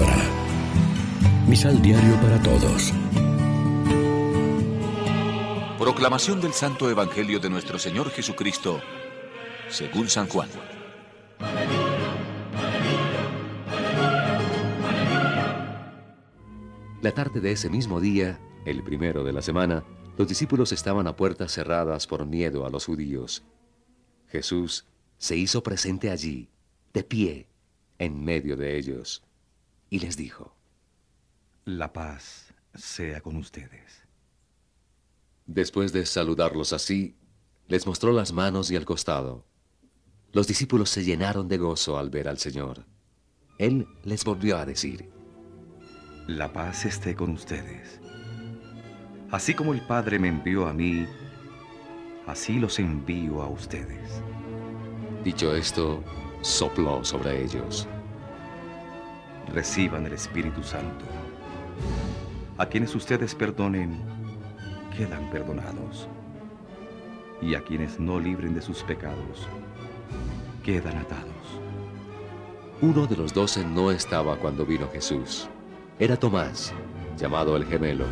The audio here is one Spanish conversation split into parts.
palabra. Misal Diario para Todos. Proclamación del Santo Evangelio de nuestro Señor Jesucristo, según San Juan. La tarde de ese mismo día, el primero de la semana, los discípulos estaban a puertas cerradas por miedo a los judíos. Jesús se hizo presente allí, de pie, en medio de ellos, y les dijo, La paz sea con ustedes. Después de saludarlos así, les mostró las manos y el costado. Los discípulos se llenaron de gozo al ver al Señor. Él les volvió a decir, La paz esté con ustedes. Así como el Padre me envió a mí, así los envío a ustedes. Dicho esto, sopló sobre ellos. Reciban el Espíritu Santo. A quienes ustedes perdonen, quedan perdonados. Y a quienes no libren de sus pecados, quedan atados. Uno de los doce no estaba cuando vino Jesús. Era Tomás, llamado el gemelo.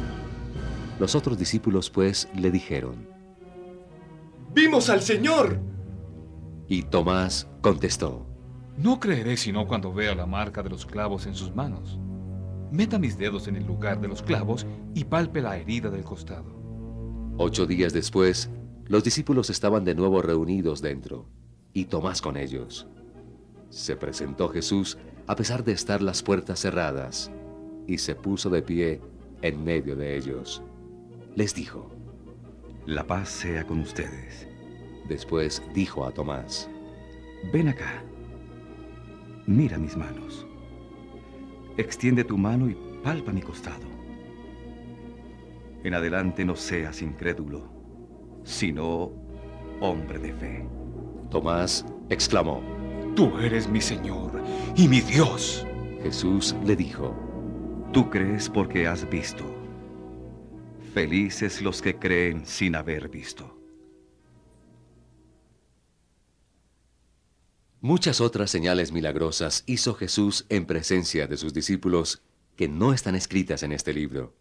Los otros discípulos pues le dijeron, ¡Vimos al Señor! Y Tomás contestó, No creeré sino cuando vea la marca de los clavos en sus manos. Meta mis dedos en el lugar de los clavos y palpe la herida del costado. Ocho días después, los discípulos estaban de nuevo reunidos dentro, y Tomás con ellos. Se presentó Jesús a pesar de estar las puertas cerradas, y se puso de pie en medio de ellos. Les dijo, La paz sea con ustedes. Después dijo a Tomás, Ven acá. Mira mis manos. Extiende tu mano y palpa mi costado. En adelante no seas incrédulo, sino hombre de fe. Tomás exclamó, Tú eres mi Señor y mi Dios. Jesús le dijo, Tú crees porque has visto. Felices los que creen sin haber visto. Muchas otras señales milagrosas hizo Jesús en presencia de sus discípulos que no están escritas en este libro.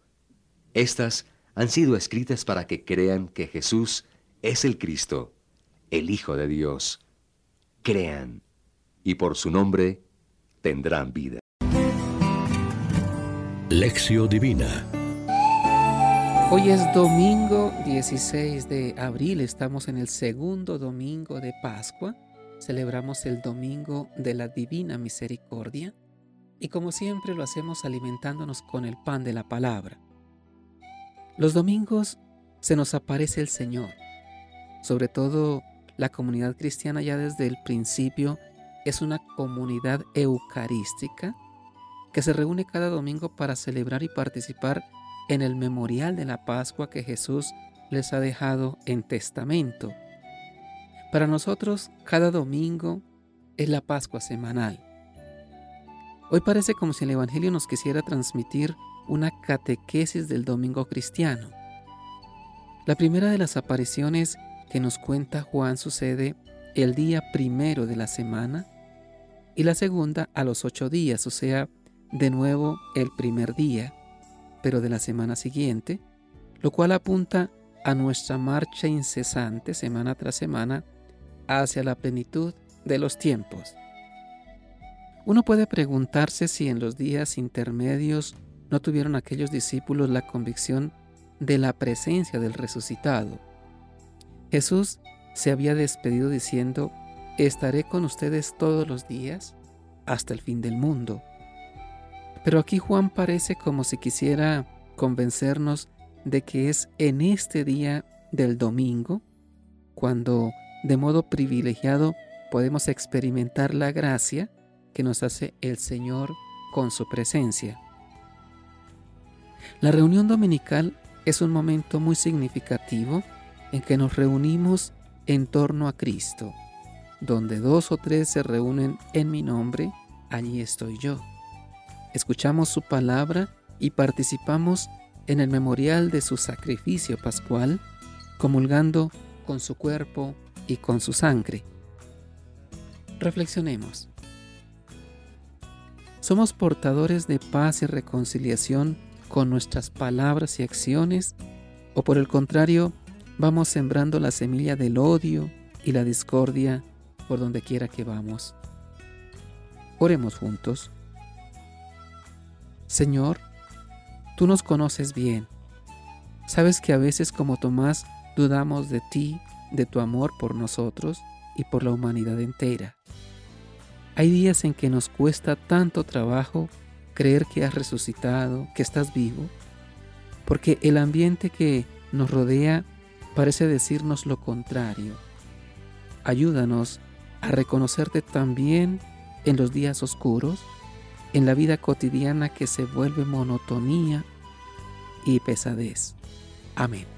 Estas han sido escritas para que crean que Jesús es el Cristo, el Hijo de Dios. Crean, y por su nombre tendrán vida. Lección Divina Hoy es domingo 16 de abril, estamos en el segundo domingo de Pascua, celebramos el domingo de la Divina Misericordia y como siempre lo hacemos alimentándonos con el pan de la palabra. Los domingos se nos aparece el Señor, sobre todo la comunidad cristiana ya desde el principio es una comunidad eucarística que se reúne cada domingo para celebrar y participar en el memorial de la Pascua que Jesús les ha dejado en testamento. Para nosotros, cada domingo es la Pascua semanal. Hoy parece como si el Evangelio nos quisiera transmitir una catequesis del domingo cristiano. La primera de las apariciones que nos cuenta Juan sucede el día primero de la semana y la segunda a los ocho días, o sea, de nuevo el primer día, pero de la semana siguiente, lo cual apunta a nuestra marcha incesante semana tras semana hacia la plenitud de los tiempos. Uno puede preguntarse si en los días intermedios no tuvieron aquellos discípulos la convicción de la presencia del resucitado. Jesús se había despedido diciendo, estaré con ustedes todos los días hasta el fin del mundo. Pero aquí Juan parece como si quisiera convencernos de que es en este día del domingo cuando de modo privilegiado podemos experimentar la gracia que nos hace el Señor con su presencia. La reunión dominical es un momento muy significativo en que nos reunimos en torno a Cristo. Donde dos o tres se reúnen en mi nombre, allí estoy yo. Escuchamos su palabra y participamos en el memorial de su sacrificio pascual, comulgando con su cuerpo y con su sangre. Reflexionemos. ¿Somos portadores de paz y reconciliación con nuestras palabras y acciones? ¿O por el contrario, vamos sembrando la semilla del odio y la discordia por donde quiera que vamos? Oremos juntos. Señor, tú nos conoces bien. Sabes que a veces como Tomás dudamos de ti, de tu amor por nosotros y por la humanidad entera. Hay días en que nos cuesta tanto trabajo creer que has resucitado, que estás vivo, porque el ambiente que nos rodea parece decirnos lo contrario. Ayúdanos a reconocerte también en los días oscuros, en la vida cotidiana que se vuelve monotonía y pesadez. Amén.